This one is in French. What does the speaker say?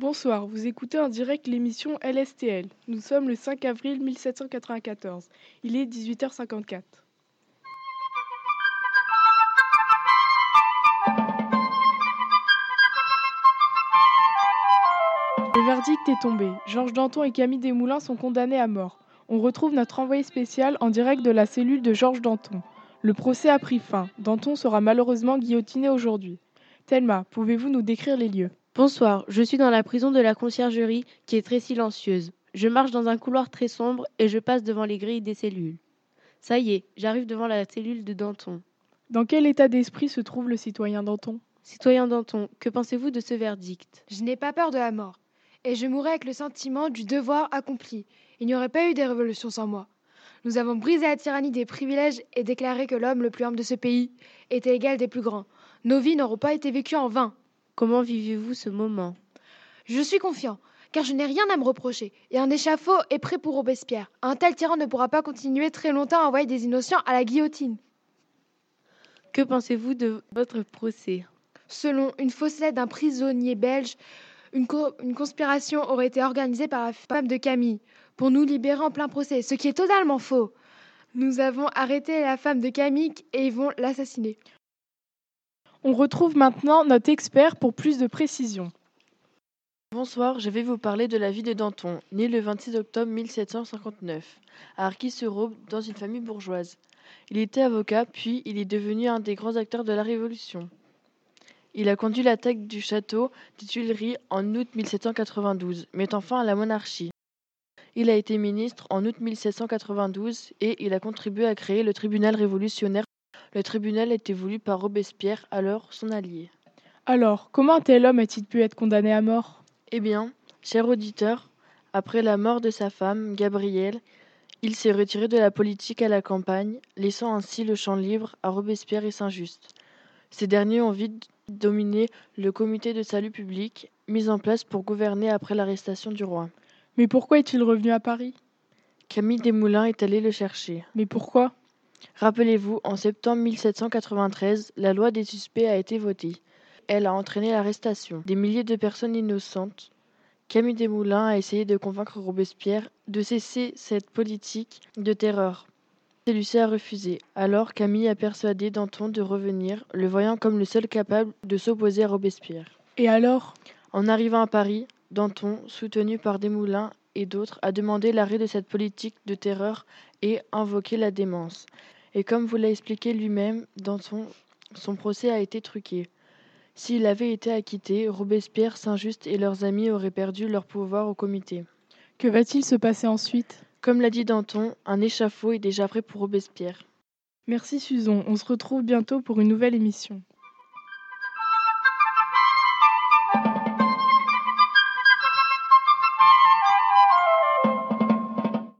Bonsoir, vous écoutez en direct l'émission LSTL. Nous sommes le 5 avril 1794. Il est 18h54. Le verdict est tombé. Georges Danton et Camille Desmoulins sont condamnés à mort. On retrouve notre envoyé spécial en direct de la cellule de Georges Danton. Le procès a pris fin. Danton sera malheureusement guillotiné aujourd'hui. Thelma, pouvez-vous nous décrire les lieux? Bonsoir, je suis dans la prison de la conciergerie qui est très silencieuse. Je marche dans un couloir très sombre et je passe devant les grilles des cellules. Ça y est, j'arrive devant la cellule de Danton. Dans quel état d'esprit se trouve le citoyen Danton? Citoyen Danton, que pensez-vous de ce verdict? Je n'ai pas peur de la mort, et je mourrai avec le sentiment du devoir accompli. Il n'y aurait pas eu des révolutions sans moi. Nous avons brisé la tyrannie des privilèges et déclaré que l'homme le plus humble de ce pays était égal des plus grands. Nos vies n'auront pas été vécues en vain. Comment vivez-vous ce moment? Je suis confiant, car je n'ai rien à me reprocher, et un échafaud est prêt pour Robespierre. Un tel tyran ne pourra pas continuer très longtemps à envoyer des innocents à la guillotine. Que pensez-vous de votre procès? Selon une fausse lettre d'un prisonnier belge, une, co- une conspiration aurait été organisée par la femme de Camille pour nous libérer en plein procès, ce qui est totalement faux. Nous avons arrêté la femme de Camille et ils vont l'assassiner. On retrouve maintenant notre expert pour plus de précision. Bonsoir, je vais vous parler de la vie de Danton, né le 26 octobre 1759, à Arcis-sur-Aube, dans une famille bourgeoise. Il était avocat, puis il est devenu un des grands acteurs de la Révolution. Il a conduit l'attaque du château des Tuileries en août 1792, mettant fin à la monarchie. Il a été ministre en août 1792 et il a contribué à créer le tribunal révolutionnaire. Le tribunal était voulu par Robespierre, alors son allié. Alors, comment un tel homme a-t-il pu être condamné à mort? Eh bien, cher auditeur, après la mort de sa femme, Gabrielle, il s'est retiré de la politique à la campagne, laissant ainsi le champ libre à Robespierre et Saint-Just. Ces derniers ont vite dominé le comité de salut public, mis en place pour gouverner après l'arrestation du roi. Mais pourquoi est-il revenu à Paris? Camille Desmoulins est allé le chercher. Mais pourquoi? Rappelez-vous, en septembre 1793, la loi des suspects a été votée. Elle a entraîné l'arrestation des milliers de personnes innocentes. Camille Desmoulins a essayé de convaincre Robespierre de cesser cette politique de terreur. Celui-ci a refusé. Alors Camille a persuadé Danton de revenir, le voyant comme le seul capable de s'opposer à Robespierre. Et alors? En arrivant à Paris, Danton, soutenu par Desmoulins et d'autres, a demandé l'arrêt de cette politique de terreur et invoqué la démence. Et comme vous l'a expliqué lui-même, Danton, son procès a été truqué. S'il avait été acquitté, Robespierre, Saint-Just et leurs amis auraient perdu leur pouvoir au comité. Que va-t-il se passer ensuite? Comme l'a dit Danton, un échafaud est déjà prêt pour Robespierre. Merci Suzon, on se retrouve bientôt pour une nouvelle émission.